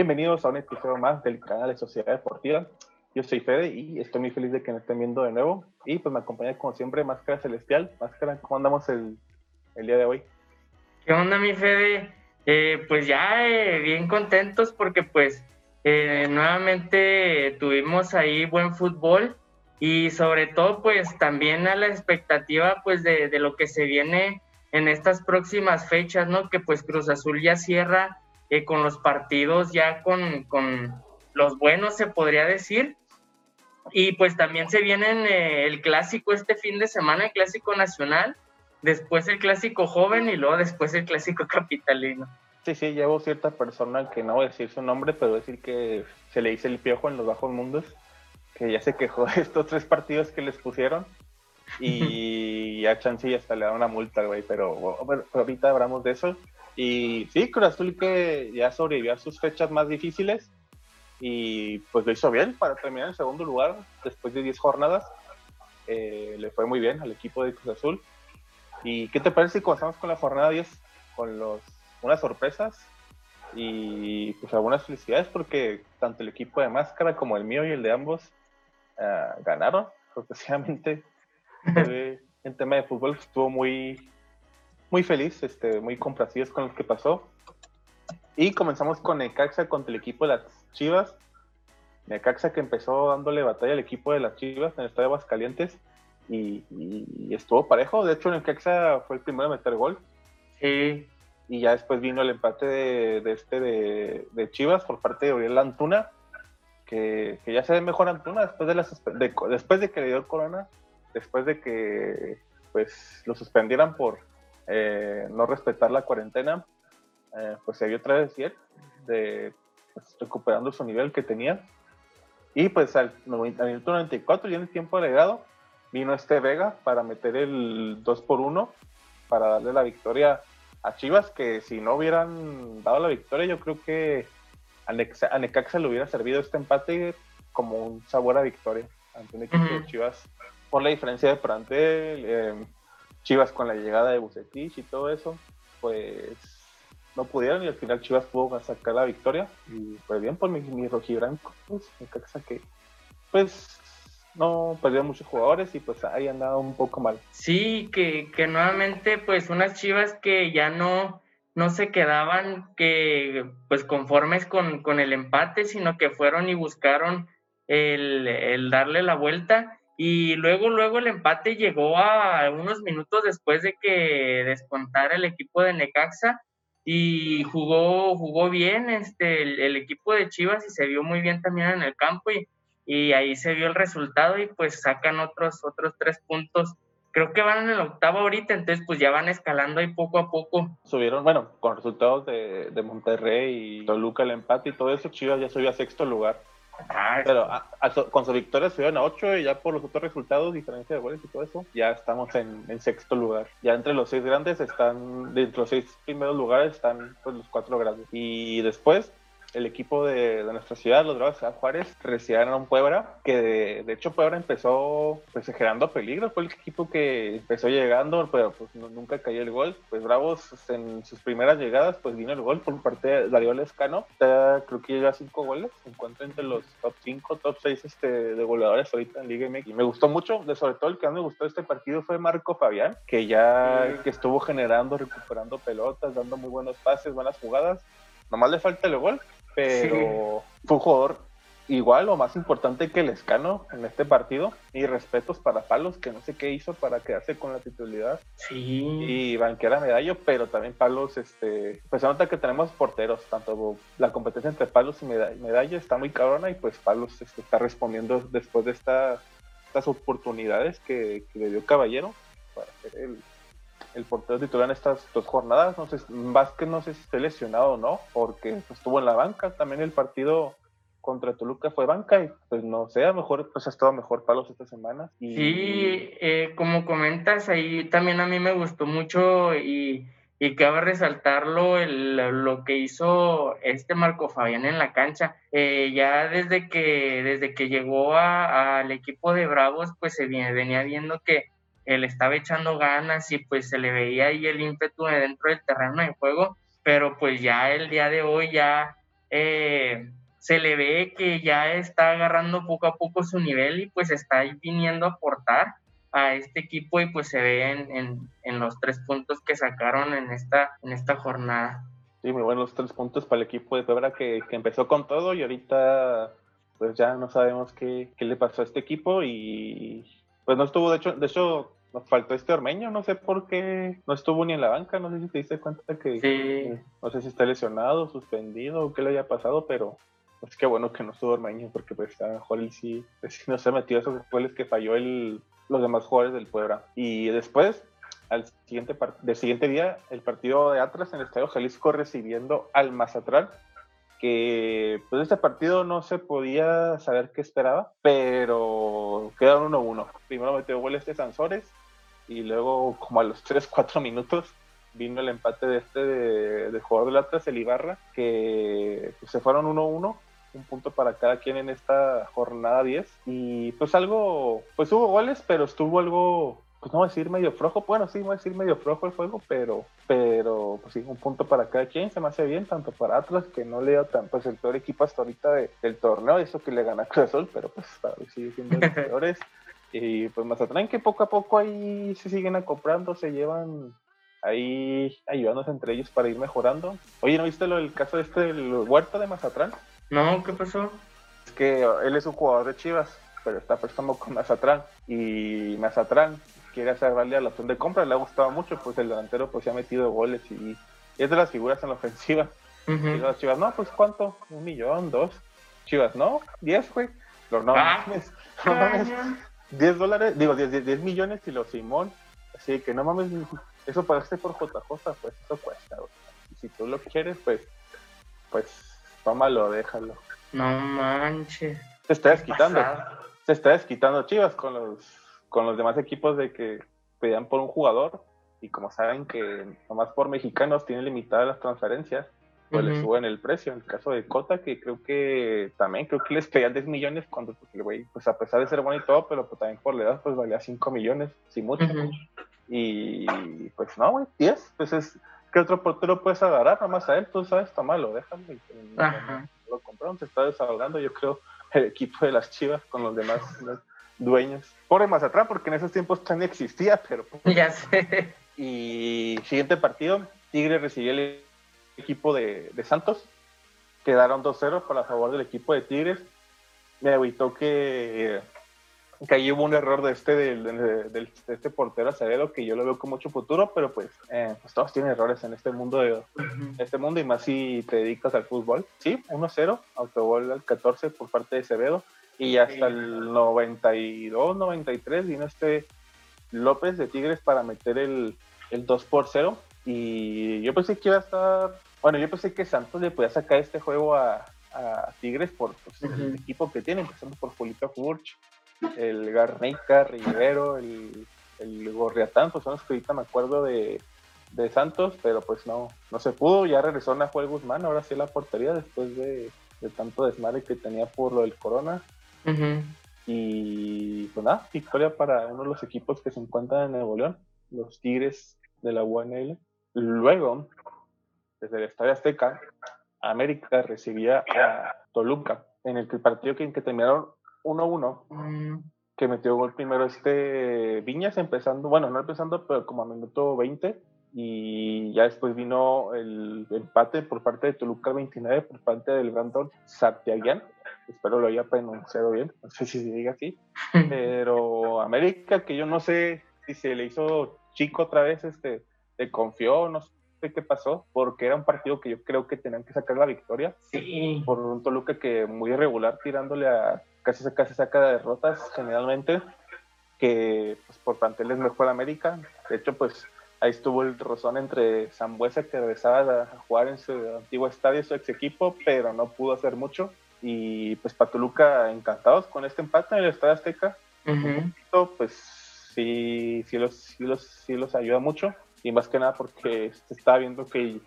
Bienvenidos a un episodio más del canal de Sociedad Deportiva. Yo soy Fede y estoy muy feliz de que me estén viendo de nuevo. Y pues me acompaña como siempre Máscara Celestial. Máscara, ¿cómo andamos el, el día de hoy? ¿Qué onda mi Fede? Eh, pues ya eh, bien contentos porque pues eh, nuevamente tuvimos ahí buen fútbol y sobre todo pues también a la expectativa pues de, de lo que se viene en estas próximas fechas, ¿no? Que pues Cruz Azul ya cierra eh, con los partidos ya con, con, los buenos, se podría decir. Y pues también se viene eh, el clásico este fin de semana, el clásico nacional, después el clásico joven y luego después el clásico capitalino. Sí, sí, llevo cierta persona que no voy a decir su nombre, pero decir que se le dice el piojo en los bajos mundos, que ya se quejó de estos tres partidos que les pusieron y a Chansey hasta le da una multa, güey, pero, pero, ahorita hablamos de eso. Y sí, Cruz Azul que ya sobrevivió a sus fechas más difíciles y pues lo hizo bien para terminar en segundo lugar después de 10 jornadas. Eh, le fue muy bien al equipo de Cruz Azul. ¿Y qué te parece si comenzamos con la jornada 10? Con los, unas sorpresas y pues algunas felicidades porque tanto el equipo de Máscara como el mío y el de ambos uh, ganaron, sorpresivamente. en tema de fútbol estuvo muy, muy feliz, este, muy complacidos con lo que pasó. Y comenzamos con Necaxa contra el equipo de las Chivas. Necaxa que empezó dándole batalla al equipo de las Chivas en el estadio de Aguascalientes y, y, estuvo parejo. De hecho, Necaxa fue el primero a meter gol. Sí. Y ya después vino el empate de, de este de, de, Chivas por parte de Uriel Antuna, que, que, ya se ve mejor Antuna después de, las, de, después de que le dio el corona, después de que pues lo suspendieran por eh, no respetar la cuarentena, eh, pues se vio otra vez de, pues, recuperando su nivel que tenía. Y pues al, al minuto 94, ya en el tiempo agregado, vino este Vega para meter el 2 por 1 para darle la victoria a Chivas, que si no hubieran dado la victoria, yo creo que a, Nexa, a Necaxa le hubiera servido este empate como un sabor a victoria ante un equipo uh -huh. de Chivas por la diferencia de plantel. Eh, Chivas con la llegada de Bucetich y todo eso, pues no pudieron y al final Chivas pudo sacar la victoria y pues bien por mi, mi rojiblanco, pues Necaxa que pues no perdió muchos jugadores y pues ahí andaba un poco mal. Sí, que, que nuevamente pues unas Chivas que ya no, no se quedaban que pues conformes con, con el empate, sino que fueron y buscaron el, el darle la vuelta y luego, luego el empate llegó a unos minutos después de que descontara el equipo de Necaxa y jugó, jugó bien este, el, equipo de Chivas y se vio muy bien también en el campo y, y ahí se vio el resultado y pues sacan otros, otros tres puntos. Creo que van en el octavo ahorita, entonces pues ya van escalando ahí poco a poco. Subieron, bueno, con resultados de, de Monterrey y Toluca el empate y todo eso, Chivas ya subió a sexto lugar. Ah, pero a, a, con su victoria subieron a 8 y ya por los otros resultados, diferencia de goles y todo eso, ya estamos en, sexto lugar. Ya entre los seis grandes están, de entre los seis primeros lugares están pues, los cuatro grandes. Y después el equipo de, de, nuestra ciudad, los Bravos de Juárez, recibieron a Puebla, que de, de, hecho Puebla empezó pues generando peligro, fue el equipo que empezó llegando, pero pues no, nunca cayó el gol. Pues Bravos en sus primeras llegadas pues vino el gol por parte de Darío Lescano, Está, creo que llega a cinco goles, se encuentra entre los top 5, top 6 este, de goleadores ahorita en Liga MX. Y me gustó mucho, de sobre todo el que más me gustó este partido fue Marco Fabián, que ya que estuvo generando, recuperando pelotas, dando muy buenos pases, buenas jugadas. Nomás le falta el gol, pero sí. fue un jugador igual o más importante que el Escano en este partido. Y respetos para Palos, que no sé qué hizo para quedarse con la titularidad. Sí. Y banquera medallo, pero también Palos, este, pues se nota que tenemos porteros, tanto la competencia entre Palos y medalla está muy cabrona y pues Palos este, está respondiendo después de esta, estas oportunidades que, que le dio Caballero para ser el, el portero titular en estas dos jornadas. No sé, Vázquez no sé si esté lesionado o no, porque pues, estuvo en la banca. También el partido contra Toluca fue banca y pues no sé, a lo mejor pues ha estado mejor palos esta semana. Y... Sí, eh, como comentas, ahí también a mí me gustó mucho y, y cabe resaltarlo el, lo que hizo este Marco Fabián en la cancha. Eh, ya desde que, desde que llegó al equipo de Bravos, pues se venía viendo que él estaba echando ganas y pues se le veía ahí el ímpetu dentro del terreno de juego, pero pues ya el día de hoy ya eh, se le ve que ya está agarrando poco a poco su nivel y pues está viniendo a aportar a este equipo y pues se ve en, los tres puntos que sacaron en esta, en esta jornada. Sí, muy buenos tres puntos para el equipo de Febra que, que empezó con todo y ahorita pues ya no sabemos qué, qué, le pasó a este equipo y pues no estuvo, de hecho, de hecho nos faltó este Ormeño, no sé por qué no estuvo ni en la banca, no sé si te diste cuenta que no sé si está lesionado, suspendido o qué le haya pasado, pero pues qué bueno que no estuvo Ormeño porque pues a lo mejor él sí, pues, no se metió esos goles que falló el, los demás jugadores del Puebla. Y después, al siguiente, del siguiente día, el partido de Atlas en el Estadio Jalisco recibiendo al Mazatlán, que pues este partido no se podía saber qué esperaba, pero quedaron 1-1. Primero metió goles de Sansores y luego como a los 3-4 minutos vino el empate de este de, jugador del Atlas, el Ibarra, que pues, se fueron 1-1 un punto para cada quien en esta jornada 10. Y pues algo, pues hubo goles, pero estuvo algo, pues no voy a decir medio flojo, bueno, sí, voy a decir medio flojo el juego, pero, pero pues sí, un punto para cada quien, se me hace bien, tanto para Atlas, que no le dio tan, pues el peor equipo hasta ahorita del torneo, eso que le gana Cruz pero pues sigue siendo los peores. Y pues Mazatlán que poco a poco ahí se siguen acoplando, se llevan ahí ayudándose entre ellos para ir mejorando. Oye, ¿no viste lo del caso de este, el huerto de Mazatlán? No, ¿qué pasó? Es que él es un jugador de Chivas, pero está prestando con Mazatlán. Y Mazatlán quiere hacer valer a la opción de compra, le ha gustado mucho, pues el delantero pues se ha metido goles y, es de las figuras en la ofensiva. Y las Chivas, no, pues ¿cuánto? Un millón, dos. Chivas, no, diez, güey. no, ah. mames, no mames. Diez dólares, digo, diez, diez, millones y los Simón. Así que no mames, eso pagaste por JJ, pues eso cuesta, Y si tú lo quieres, pues, pues tómalo, déjalo. No manches. Se está desquitando. Se está desquitando Chivas con los, con los demás equipos de que pedían por un jugador y como saben que nomás por mexicanos tienen limitadas las transferencias, pues le suben el precio. En el caso de Cota, que creo que también, creo que les pedían 10 millones cuando, pues, el güey, pues a pesar de ser bueno y todo, pero pues, también por la edad, pues valía 5 millones, sin mucho. Y pues no, güey, 10, pues es, ¿qué otro portero puedes agarrar? Nomás a él, tú sabes, malo, déjame. Lo compraron, se está desahogando, yo creo, el equipo de las Chivas con los demás dueños. Pobre Mazatlán, porque en esos tiempos tan existía, pero. Ya sé. Y siguiente partido, Tigre recibió el equipo de, de Santos. Quedaron 2-0 por a favor del equipo de Tigres. Me agüitó que que ahí hubo un error de este, de, este portero Acevedo que yo lo veo con mucho futuro, pero pues, eh, pues todos tienen errores en este mundo de, este mundo y más si te dedicas al fútbol. Sí, 1-0, autogol al 14 por parte de Acevedo y hasta el 92, 93 vino este López de Tigres para meter el, el 2 por 0 y yo pensé que iba a estar, bueno, yo pensé que Santos le podía sacar este juego a, Tigres por pues, el equipo que tiene, empezando por Julito Furch, el Garnica, Rivero, el, el Gorriatán, pues son los que ahorita me acuerdo de, Santos, pero pues no, no se pudo, ya regresó Nahuel Guzmán, ahora sí la portería después de, tanto desmadre que tenía por lo del corona. Y pues nada, victoria para uno de los equipos que se encuentran en Nuevo León, los Tigres de la UNL. Luego, desde el Estadio Azteca, América recibía a Toluca, en el que el partido que, que terminaron 1-1, mm. que metió gol primero este Viñas empezando, bueno, no empezando, pero como a minuto 20, y ya después vino el empate por parte de Toluca 29, por parte del Brandon Sartiagian, espero lo haya pronunciado bien, no sé si se diga así, pero América, que yo no sé si se le hizo chico otra vez, este, le confió, no sé qué pasó, porque era un partido que yo creo que tenían que sacar la victoria. Sí. Por un Toluca que muy irregular tirándole a casi, casi saca derrotas generalmente, que pues, por planteles mejor América. De hecho, pues ahí estuvo el rozón entre Zambuesa, que regresaba a jugar en su antiguo estadio, su ex equipo, pero no pudo hacer mucho. Y pues Patoluca encantados con este empate en el Estadio Azteca. Pues sí, sí los, sí, los, sí los ayuda mucho. Y más que nada porque se está viendo que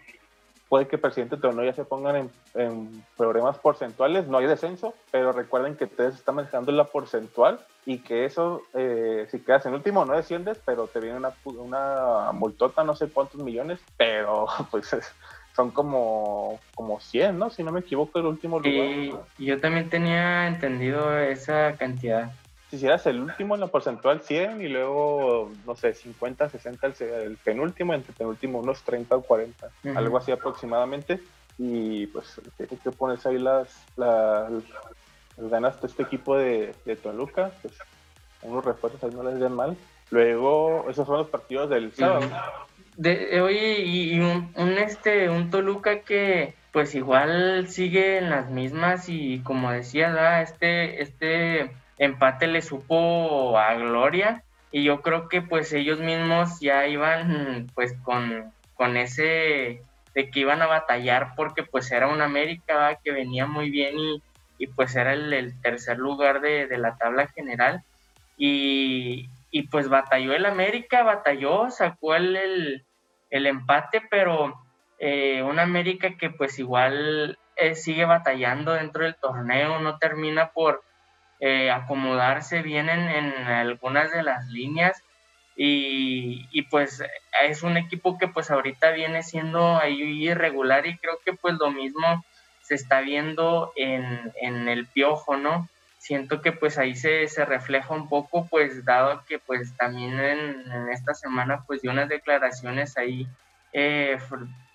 puede que el presidente no ya se pongan en, problemas porcentuales, no hay descenso, pero recuerden que ustedes están manejando la porcentual y que eso, eh, si quedas en último no desciendes, pero te viene una, una multota, no sé cuántos millones, pero pues son como, como 100, ¿no? Si no me equivoco, el último lugar. Y yo también tenía entendido esa cantidad. Si hicieras el último en la porcentual 100 y luego, no sé, 50, 60 el, penúltimo, entre penúltimo unos 30 o 40, algo así aproximadamente. Y pues que pones ahí las, las, ganas de este equipo de, de Toluca, pues unos refuerzos ahí no les den mal. Luego, esos son los partidos del sábado. De, oye, y, un, este, un Toluca que pues igual sigue en las mismas y como decía, este, este empate le supo a Gloria. Y yo creo que pues ellos mismos ya iban pues con, con ese de que iban a batallar porque pues era un América que venía muy bien y, y pues era el, tercer lugar de, de, la tabla general. Y, y pues batalló el América, batalló, sacó el, el, empate, pero eh, un América que pues igual eh, sigue batallando dentro del torneo, no termina por eh, acomodarse bien en, algunas de las líneas y, y, pues es un equipo que pues ahorita viene siendo ahí irregular y creo que pues lo mismo se está viendo en, en el piojo, ¿no? Siento que pues ahí se, se, refleja un poco, pues dado que pues también en, esta semana pues dio unas declaraciones ahí eh,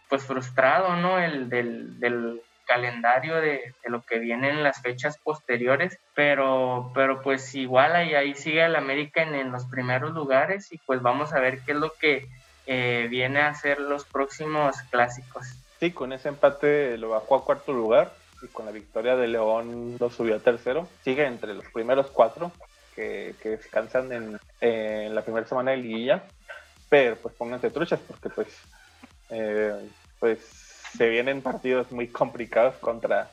pues frustrado, ¿no? El del, del calendario de, lo que viene en las fechas posteriores, pero, pero pues igual ahí, ahí sigue el América en, en, los primeros lugares y pues vamos a ver qué es lo que eh, viene a ser los próximos clásicos. Sí, con ese empate lo bajó a cuarto lugar, y con la victoria de León lo subió a tercero. Sigue entre los primeros cuatro que, descansan en, la primera semana de liguilla. Pero pues pónganse truchas porque pues, eh, pues se vienen partidos muy complicados contra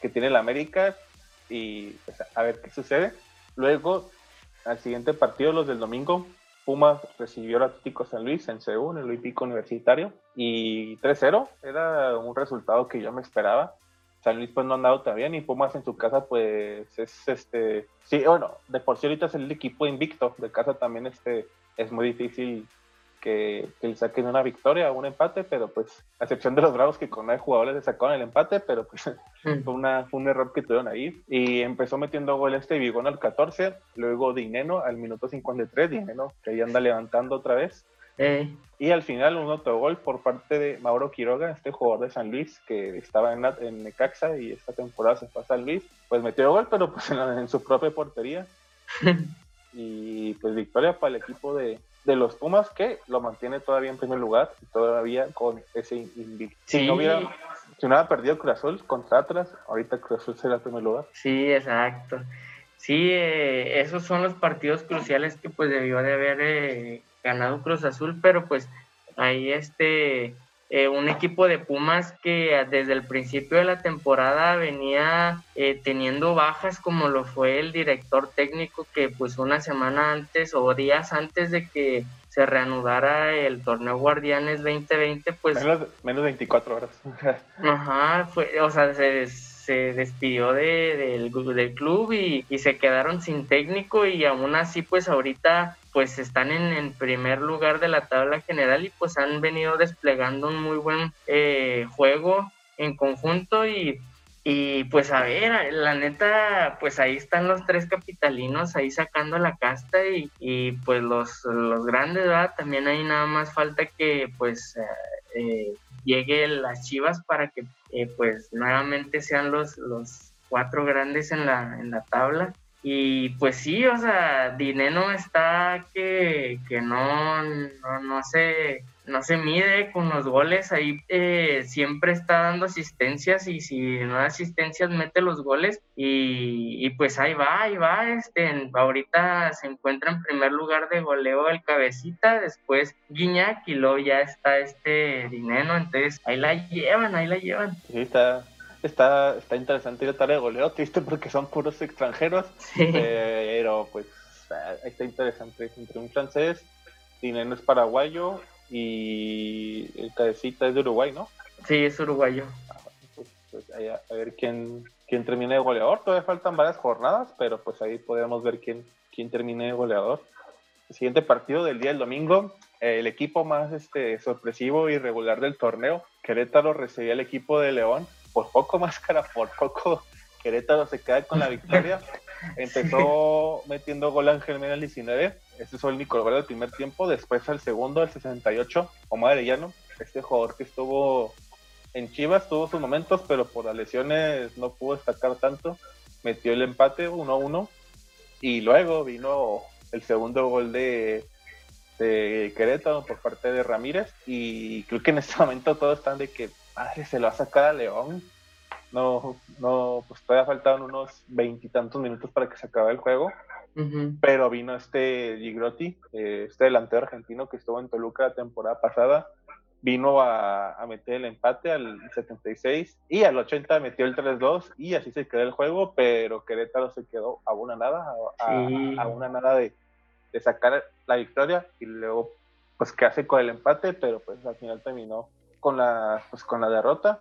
que tiene el América y pues, a ver qué sucede. Luego, al siguiente partido, los del domingo, Pumas recibió al Atlético San Luis en Seúl, en el Olímpico Universitario, y 3-0 era un resultado que yo me esperaba. San Luis pues no ha andado tan bien y Pumas en su casa pues es este, sí, bueno, de por sí ahorita es el equipo invicto, de casa también este, es muy difícil que, que le saquen una victoria o un empate, pero pues a excepción de los Bravos que con nueve jugadores le sacaron el empate, pero pues mm. fue, una, un error que tuvieron ahí y empezó metiendo gol este Vigón al 14, luego Dineno al minuto 53, Dineno que ahí anda levantando otra vez y al final un autogol por parte de Mauro Quiroga, este jugador de San Luis que estaba en, en Necaxa y esta temporada se fue a San Luis. Pues metió gol, pero pues en, su propia portería. y pues victoria para el equipo de, los Pumas que lo mantiene todavía en primer lugar y todavía con ese invicto. Si no hubiera si no hubiera perdido Cruz Azul contra Atlas, ahorita Cruz Azul será el primer lugar. Sí, exacto. Sí, eh, esos son los partidos cruciales que pues debió de haber eh, ganado Cruz Azul, pero pues ahí este, eh, un equipo de Pumas que desde el principio de la temporada venía eh, teniendo bajas como lo fue el director técnico que pues una semana antes o días antes de que se reanudara el torneo Guardianes 2020 pues menos, menos 24 horas. Ajá fue o sea se se despidió de, del, del, club y, se quedaron sin técnico y aún así pues ahorita pues están en, primer lugar de la tabla general y pues han venido desplegando un muy buen eh, juego en conjunto y, y pues a ver, la neta, pues ahí están los tres capitalinos ahí sacando la casta y, pues los, los grandes, ¿verdad? También ahí nada más falta que pues eh, eh llegue las Chivas para que eh, pues nuevamente sean los, los cuatro grandes en la, en la tabla. Y pues sí, o sea, Dineno está que, que no, no, no, se, no se mide con los goles, ahí eh, siempre está dando asistencias y si no da asistencias mete los goles y, y, pues ahí va, ahí va, este, ahorita se encuentra en primer lugar de goleo el cabecita, después Guiñac y luego ya está este Dineno, entonces ahí la llevan, ahí la llevan. Sí, está, está, está interesante ir a de goleo, triste porque son puros extranjeros, pero pues está interesante. Entre un francés, Dineno es paraguayo y el cabecita es de Uruguay, ¿no? Sí, es uruguayo. Ah, pues, pues a, ver quién, quién termina de goleador. Todavía faltan varias jornadas, pero pues ahí podemos ver quién, quién termina de goleador. siguiente partido del día del domingo, el equipo más este, sorpresivo y regular del torneo, Querétaro recibía el equipo de León, por poco máscara, por poco Querétaro se queda con la victoria. Empezó metiendo gol Ángel Mena al 19, este fue el único gol del primer tiempo, después al segundo, al 68, Omar Arellano, este jugador que estuvo en Chivas, tuvo sus momentos, pero por las lesiones no pudo destacar tanto, metió el empate 1-1 y luego vino el segundo gol de, de Querétaro por parte de Ramírez. Y creo que en este momento todos están de que, madre, se lo va a sacar a León. No, no, pues todavía faltaban unos veintitantos minutos para que se acabe el juego. Pero vino este Gigrotti, eh, este delantero argentino que estuvo en Toluca la temporada pasada, vino a, meter el empate al 76 y al 80 metió el 3-2 y así se quedó el juego, pero Querétaro se quedó a una nada, a, una nada de, de, sacar la victoria y luego pues que hace con el empate, pero pues al final terminó con la, pues, con la derrota.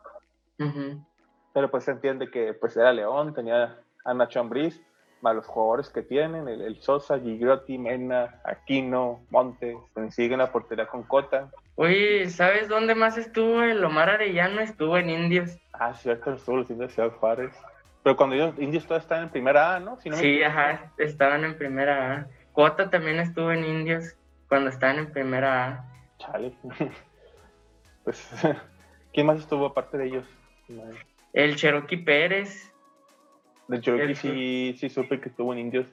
Pero pues se entiende que pues era León, tenía a Nacho Ambriz, más los jugadores que tienen, el, Sosa, Gigrotti, Mena, Aquino, Montes, siguen la portería con Cota. Oye, ¿sabes dónde más estuvo el Omar Arellano? Estuvo en Indios. Ah, cierto, estuvo los Indios de Ciudad Juárez. Pero cuando ellos, Indios todavía están en primera A, ¿no? sí, ajá, estaban en primera A. Cota también estuvo en Indios cuando estaban en primera A. Chale. pues, ¿quién más estuvo aparte de ellos? El Cherokee Pérez. Del Cherokee sí, sí supe que estuvo en Indios.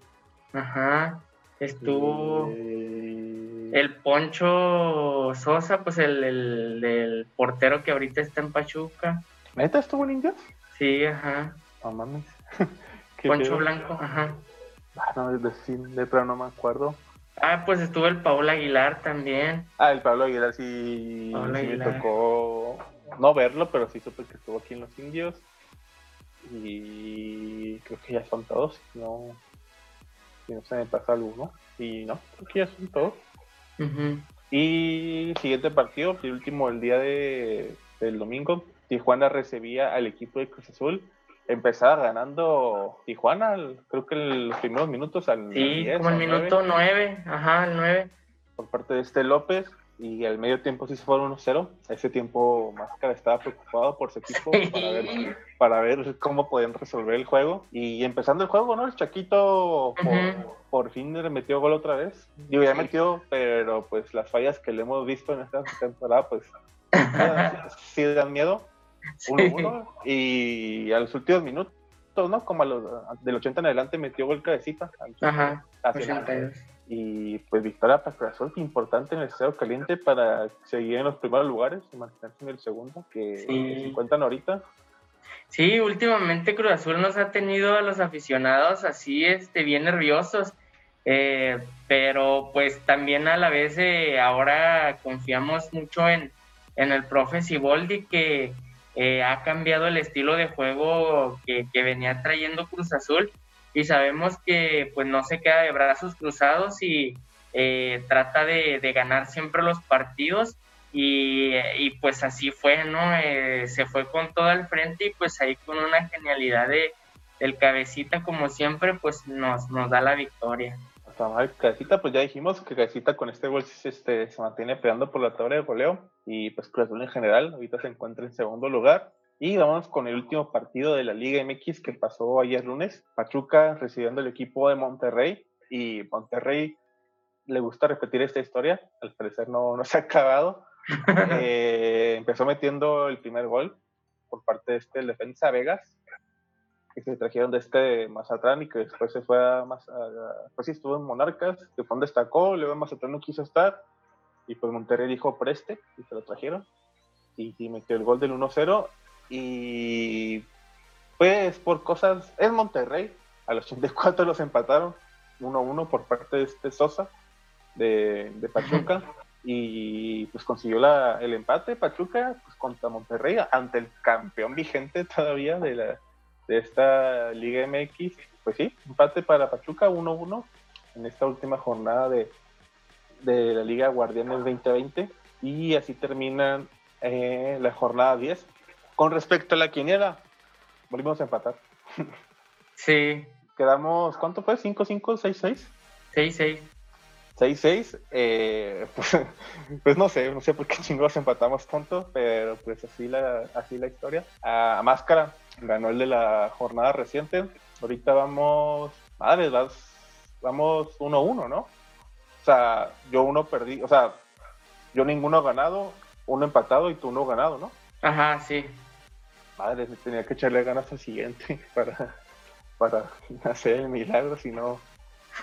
Ajá. Estuvo eh, el Poncho Sosa, pues el, el, portero que ahorita está en Pachuca. ¿Neta estuvo en Indios? Sí, ajá. No mames. Poncho Blanco, ajá. Ah, no, de, de, pero no me acuerdo. Ah, pues estuvo el Paul Aguilar también. Ah, el Pablo Aguilar sí, sí me tocó no verlo, pero sí supe que estuvo aquí en los indios. Y creo que ya son todos, no, si no se me pasa alguno. Y no, creo que ya son todos. Y siguiente partido, el último el día de, del domingo, Tijuana recibía al equipo de Cruz Azul. Empezaba ganando Tijuana, creo que en los primeros minutos al Sí, como el minuto 9, ajá, el 9. Por parte de este López, y al medio tiempo sí se fueron 1-0. Ese tiempo Máscara estaba preocupado por su equipo para ver, para ver cómo podían resolver el juego. Y empezando el juego, ¿no? El Chaquito por, fin le metió gol otra vez. Digo, ya metió, pero pues las fallas que le hemos visto en esta temporada, pues sí dan miedo. 1-1. Y a los últimos minutos, ¿no? Como a los, del 80 en adelante metió gol cabecita. Ajá, 82 y pues victoria para Cruz Azul, importante en el estado caliente para seguir en los primeros lugares y mantenerse en el segundo, que se encuentran ahorita. Sí, últimamente Cruz Azul nos ha tenido a los aficionados así, este, bien nerviosos, eh, pero pues también a la vez eh, ahora confiamos mucho en, en el profe Siboldi que eh, ha cambiado el estilo de juego que, venía trayendo Cruz Azul y sabemos que pues no se queda de brazos cruzados y eh, trata de, ganar siempre los partidos y, pues así fue, ¿no? Eh, se fue con todo al frente y pues ahí con una genialidad de, del cabecita como siempre pues nos, nos da la victoria. Cabecita, pues ya dijimos que Cabecita con este gol este, se mantiene peleando por la tabla de goleo y pues Cruz Azul en general ahorita se encuentra en segundo lugar y vamos con el último partido de la Liga MX que pasó ayer lunes. Pachuca recibiendo el equipo de Monterrey y Monterrey le gusta repetir esta historia. Al parecer no, no se ha acabado. Eh, empezó metiendo el primer gol por parte de este defensa Vegas, que se trajeron de este Mazatlán y que después se fue a, Mazatlán, pues sí estuvo en Monarcas, que fue destacó, luego en Mazatlán no quiso estar y pues Monterrey dijo preste y se lo trajeron. Y, y metió el gol del 1-0 y pues por cosas, es Monterrey, a los 84 los empataron 1-1 por parte de este Sosa de, Pachuca y pues consiguió la, el empate Pachuca pues, contra Monterrey ante el campeón vigente todavía de, la, de esta Liga MX. Pues sí, empate para Pachuca 1-1 en esta última jornada de, de la Liga Guardianes 2020 y así termina eh, la jornada 10 con respecto a la quiniela, volvimos a empatar. Sí. Quedamos, ¿cuánto fue? ¿5-5? ¿6-6? 6-6. 6-6, eh, pues, pues, no sé, no sé por qué chingos empatamos tanto, pero pues así la, así la historia. A, Máscara ganó el de la jornada reciente. Ahorita vamos, madre, vamos 1-1, ¿no? O sea, yo uno perdí, o sea, yo ninguno ganado, uno empatado y tú uno ganado, ¿no? Ajá, sí. Madre, tenía que echarle ganas al siguiente para, para hacer el milagro, si no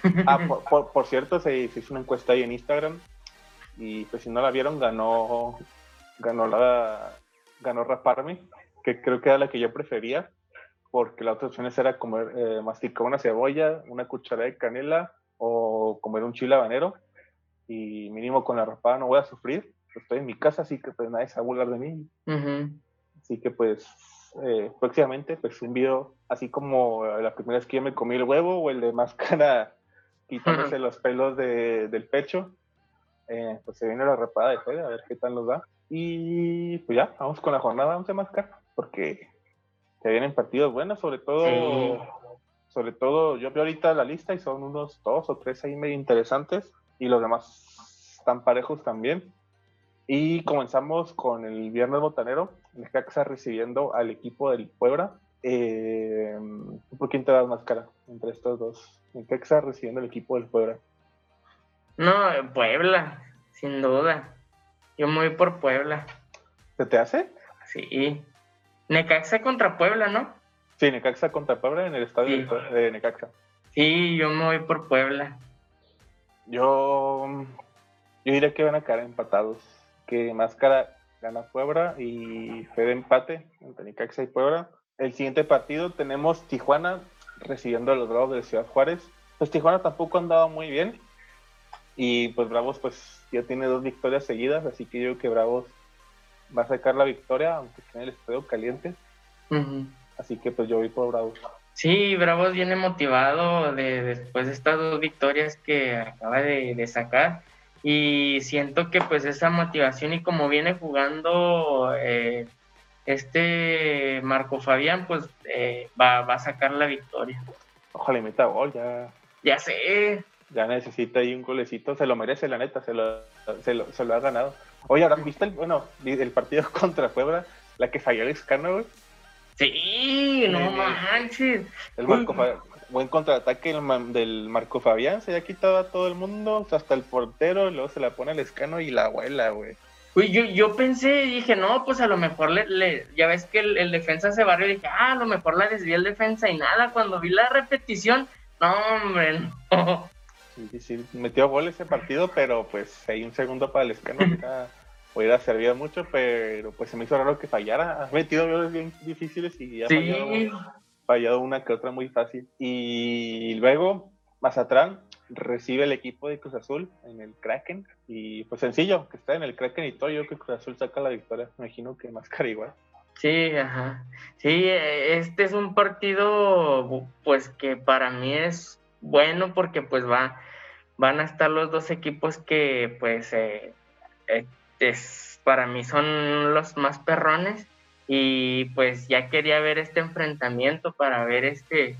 Ah, por, cierto, se, hizo una encuesta ahí en Instagram y pues si no la vieron, ganó ganó la ganó Raparme, que creo que era la que yo prefería, porque las otras opciones era comer, eh, masticar una cebolla, una cucharada de canela o comer un chile habanero y mínimo con la rapada no voy a sufrir, estoy en mi casa, así que pues nadie se va a burlar de mí. Así que pues eh, próximamente pues un video así como la primera vez que yo me comí el huevo o el de máscara quitándose los pelos de, del pecho. Eh, pues se viene la repada de juego, a ver qué tal nos da. Y pues ya, vamos con la jornada 11 más porque se vienen partidos buenos, sobre todo, sobre todo, yo veo ahorita la lista y son unos dos o tres ahí medio interesantes y los demás están parejos también. Y comenzamos con el viernes botanero, Necaxa recibiendo al equipo del Puebla. Eh, ¿Por quién te das más cara entre estos dos? Necaxa recibiendo el equipo del Puebla. No, Puebla, sin duda. Yo me voy por Puebla. ¿Se te hace? Sí. Necaxa contra Puebla, ¿no? Sí, Necaxa contra Puebla en el estadio de Necaxa. Sí, yo me voy por Puebla. Yo, yo diría que van a quedar empatados. Que Máscara gana Puebla y fue de empate entre Necaxa y Puebla. El siguiente partido tenemos Tijuana recibiendo a los Bravos de Ciudad Juárez. Pues Tijuana tampoco andaba muy bien. Y pues Bravos pues ya tiene dos victorias seguidas, así que yo creo que Bravos va a sacar la victoria, aunque tiene el estadio caliente. Así que pues yo voy por Bravos. Sí, Bravos viene motivado de, después de estas dos victorias que acaba de, sacar. Y siento que pues esa motivación y como viene jugando eh, este Marco Fabián pues eh, va, a sacar la victoria. Ojalá y meta gol, ya. Ya sé. Ya necesita ahí un golecito, se lo merece la neta, se lo, se lo, ha ganado. Oye, ahora viste el, bueno, el partido contra Puebla, la que falló el escáner, Sí, no manches. El Marco buen contraataque del Marco Fabián, se ha quitado a todo el mundo, hasta el portero, luego se la pone al escano y la abuela, güey. Uy, yo, yo pensé, dije, no, pues a lo mejor le, ya ves que el, defensa se barrió, dije, ah, a lo mejor la desvió el defensa y nada, cuando vi la repetición, no, hombre, no. Sí, sí, metió gol ese partido, pero pues hay un segundo para el escano, hubiera servido mucho, pero pues se me hizo raro que fallara. Ha metido goles bien difíciles y ha fallado, fallado, una que otra muy fácil. Y luego, Mazatlán recibe el equipo de Cruz Azul en el Kraken. Y pues sencillo, que está en el Kraken y todo, yo creo que Cruz Azul saca la victoria. Me imagino que más cara igual. Sí, ajá. Sí, este es un partido pues que para mí es bueno porque pues va, van a estar los dos equipos que pues eh, eh, es, para mí son los más perrones y pues ya quería ver este enfrentamiento para ver este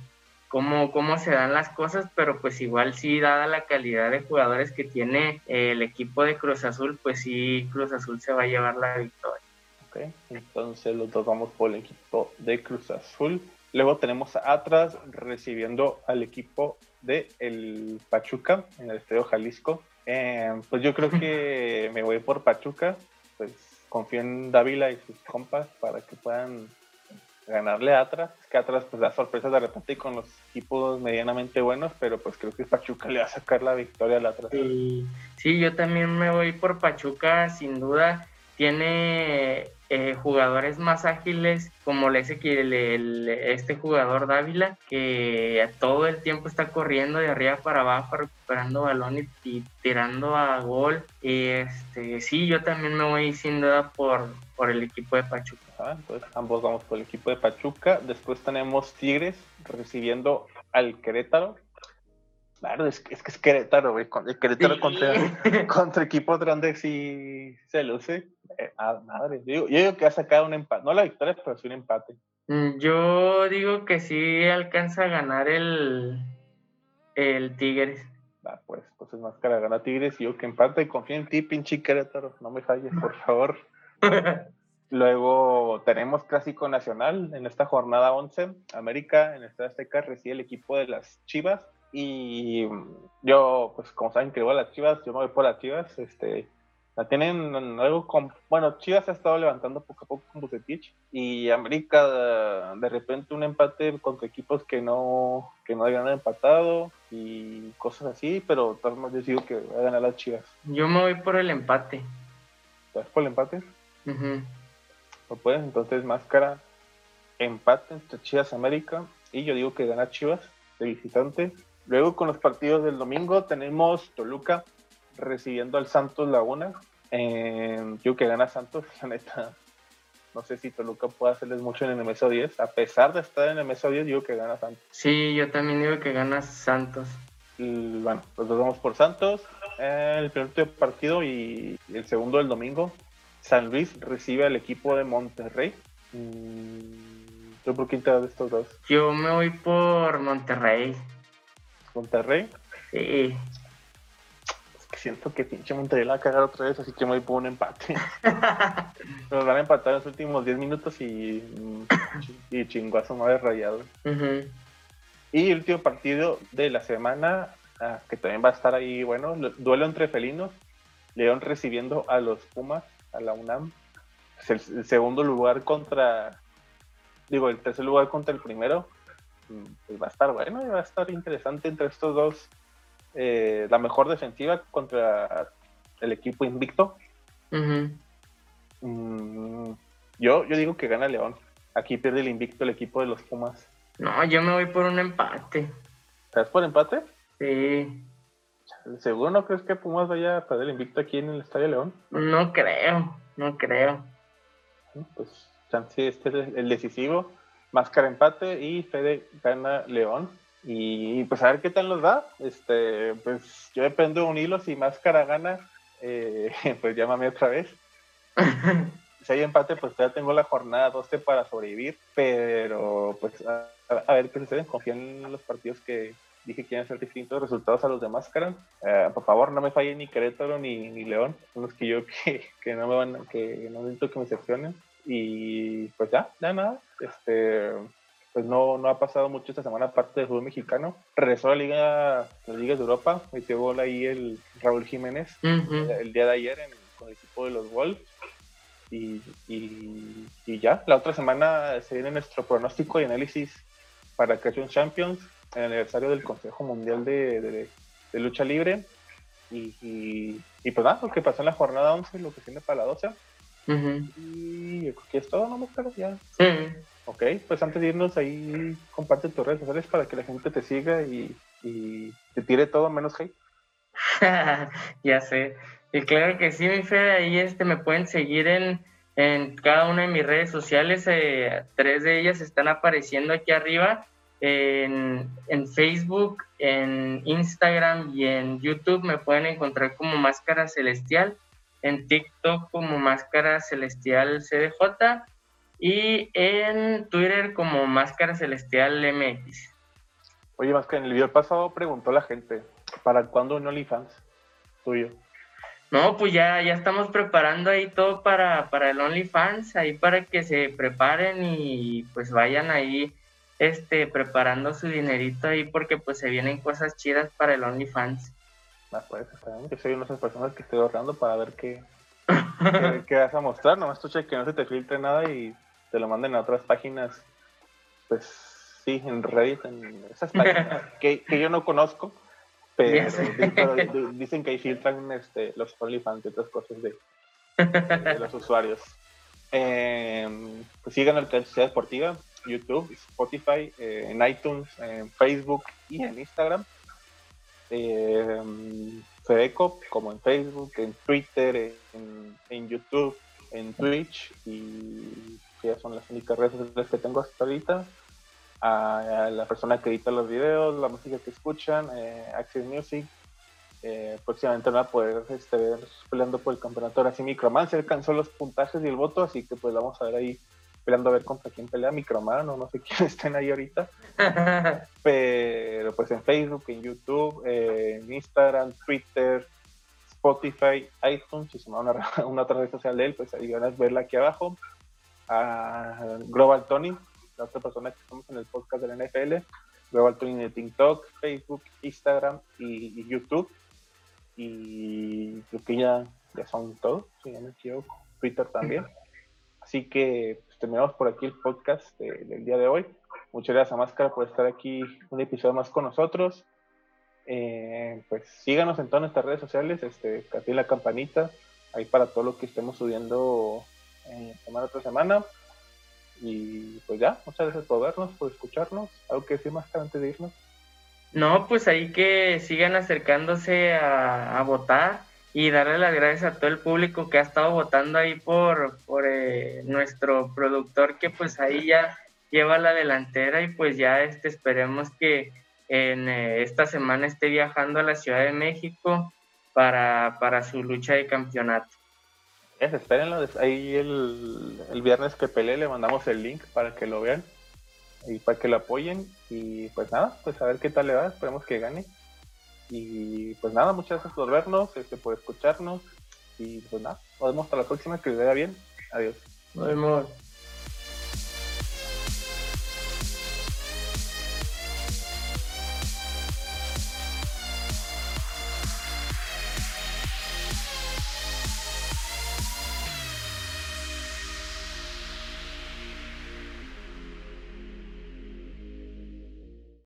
cómo, cómo se dan las cosas, pero pues igual sí, dada la calidad de jugadores que tiene el equipo de Cruz Azul, pues sí, Cruz Azul se va a llevar la victoria. Ok, entonces los dos vamos por el equipo de Cruz Azul. Luego tenemos a Atlas recibiendo al equipo de el Pachuca en el Estadio Jalisco. Eh, pues yo creo que me voy por Pachuca, pues confío en Dávila y sus compas para que puedan ganarle a Atlas, que Atlas pues da sorpresas de repente con los equipos medianamente buenos, pero pues creo que Pachuca le va a sacar la victoria al Atlas. Sí, sí, yo también me voy por Pachuca, sin duda. Tiene eh, jugadores más ágiles, como le dice que el, este jugador Dávila, que todo el tiempo está corriendo de arriba para abajo, recuperando balón y, tirando a gol. Y este, sí, yo también me voy sin duda por, por el equipo de Pachuca. Ah, entonces ambos vamos por el equipo de Pachuca. Después tenemos Tigres recibiendo al Querétaro. Claro, es, que es Querétaro, güey. El Querétaro contra, contra equipos grandes sí se luce. Eh, ah, madre. Yo, digo que ha sacado un empate. No la victoria, pero sí un empate. Mm, yo digo que sí alcanza a ganar el, el Tigres. pues, entonces Máscara gana Tigres y yo que empate, confío en ti, pinche Querétaro, no me falles, por favor. Luego tenemos Clásico Nacional en esta jornada 11. América en esta Azteca recibe el equipo de las Chivas. Y yo, pues como saben que voy a las Chivas, yo me voy por las Chivas. Este, la tienen algo con. Bueno, Chivas ha estado levantando poco a poco con Bucetich. Y América, de repente, un empate contra equipos que no, que no habían empatado y cosas así. Pero tal vez yo digo que va a ganar las Chivas. Yo me voy por el empate. ¿Estás por el empate? ¿No puedes? Entonces, máscara, empate entre Chivas América. Y yo digo que gana Chivas de visitante. Luego, con los partidos del domingo, tenemos Toluca recibiendo al Santos Laguna. Eh, yo digo que gana Santos, la neta. No sé si Toluca puede hacerles mucho en el MSO 10. A pesar de estar en el MSO 10, digo que gana Santos. Sí, yo también digo que gana Santos. Y, bueno, pues nos vamos por Santos. el primer partido y el segundo del domingo. San Luis recibe al equipo de Monterrey. Mm, ¿Tú por quién te das de estos dos? Yo me voy por Monterrey. ¿Monterrey? Sí. Es que siento que pinche Monterrey la va a cagar otra vez, así que me voy por un empate. Nos van a empatar en los últimos 10 minutos y, y chinguazo madre rayado. Y el último partido de la semana, ah, que también va a estar ahí, bueno, duelo entre felinos. León recibiendo a los Pumas a la UNAM. Pues el, segundo lugar contra, digo, el tercer lugar contra el primero, mm, pues va a estar bueno y va a estar interesante entre estos dos. Eh, la mejor defensiva contra el equipo invicto. Mm, yo, yo digo que gana León. Aquí pierde el invicto el equipo de los Pumas. No, yo me voy por un empate. ¿Estás por empate? Sí. ¿Seguro no crees que Pumas vaya a perder el invicto aquí en el Estadio León? No creo, no creo. Pues chance este es el decisivo. Máscara empate y Fede gana León. Y pues a ver qué tal nos va. Este, pues yo dependo de un hilo. Si Máscara gana, eh, pues llámame otra vez. si hay empate, pues ya tengo la jornada 12 para sobrevivir. Pero pues a, a ver qué sucede. Confío en los partidos que, dije que iban a ser distintos resultados a los de Máscara. Eh, por favor, no me falle ni Querétaro ni, ni León. Son los que yo que, que no me van, que no necesito que me excepcionen. Y pues ya, ya nada. Este, pues no, no ha pasado mucho esta semana aparte del fútbol mexicano. Regresó a la Liga, la Liga de Europa, metió gol ahí el Raúl Jiménez el, día de ayer con el equipo de los Wolves. Y, y, y, ya, la otra semana se viene nuestro pronóstico y análisis para Creation Champions el aniversario del Consejo Mundial de, Lucha Libre. Y, y, pues nada, lo que pasó en la jornada 11, lo que tiene para la 12. Y creo que es todo, ¿no, Pero Ya. Ok, pues antes de irnos ahí, comparte tus redes sociales para que la gente te siga y, te tire todo menos hate. ya sé. Y claro que sí, mi Fede, ahí este, me pueden seguir en, en cada una de mis redes sociales. Eh, tres de ellas están apareciendo aquí arriba en, Facebook, en Instagram y en YouTube me pueden encontrar como Máscara Celestial, en TikTok como Máscara Celestial CDJ y en Twitter como Máscara Celestial MX. Oye, Máscara, en el video pasado preguntó la gente, ¿para cuándo un OnlyFans tuyo? No, pues ya, ya estamos preparando ahí todo para, para el OnlyFans, ahí para que se preparen y pues vayan ahí este, preparando su dinerito ahí porque pues se vienen cosas chidas para el OnlyFans. Ah, pues Yo soy una de esas personas que estoy ahorrando para ver qué, qué, vas a mostrar. Nomás tú que no se te filtre nada y te lo manden a otras páginas. Pues sí, en Reddit, en esas páginas que, que yo no conozco. Pero, dicen que ahí filtran este, los OnlyFans y otras cosas de, los usuarios. Eh, pues sigan el Ciudad Deportiva YouTube, Spotify, eh, en iTunes, en Facebook y en Instagram. Eh, Fedeco, como en Facebook, en Twitter, en, YouTube, en Twitch y ya son las únicas redes sociales que tengo hasta ahorita. A, la persona que edita los videos, la música que escuchan, eh, Access Music. Eh, próximamente van a poder este, ver peleando por el campeonato. Ahora sí, Micromancer alcanzó los puntajes y el voto, así que pues vamos a ver ahí esperando a ver contra quién pelea, Microman o no sé quién estén ahí ahorita. Pero pues en Facebook, en YouTube, en Instagram, Twitter, Spotify, iTunes, si se me una, una otra red social de él, pues ahí van a verla aquí abajo. A Global Tony, la otra persona que estamos en el podcast de la NFL. Global Tony de TikTok, Facebook, Instagram y, YouTube. Y creo que ya, ya son todos, si no me equivoco. Twitter también. Así que terminamos por aquí el podcast del día de hoy. Muchas gracias a Máscara por estar aquí un episodio más con nosotros. Eh, pues síganos en todas nuestras redes sociales, este, la campanita, ahí para todo lo que estemos subiendo eh, semana tras semana. Y pues ya, muchas gracias por vernos, por escucharnos. ¿Algo que decir más antes de irnos? No, pues ahí que sigan acercándose a, votar y darle las gracias a todo el público que ha estado votando ahí por, por eh, nuestro productor que pues ahí ya lleva la delantera y pues ya este esperemos que en eh, esta semana esté viajando a la Ciudad de México para, para su lucha de campeonato. Es, espérenlo, ahí el, el, viernes que peleé le mandamos el link para que lo vean y para que lo apoyen y pues nada, pues a ver qué tal le va, esperemos que gane y pues nada, muchas gracias por vernos, este, por escucharnos y pues nada, nos vemos hasta la próxima, que les vaya bien, adiós. Nos.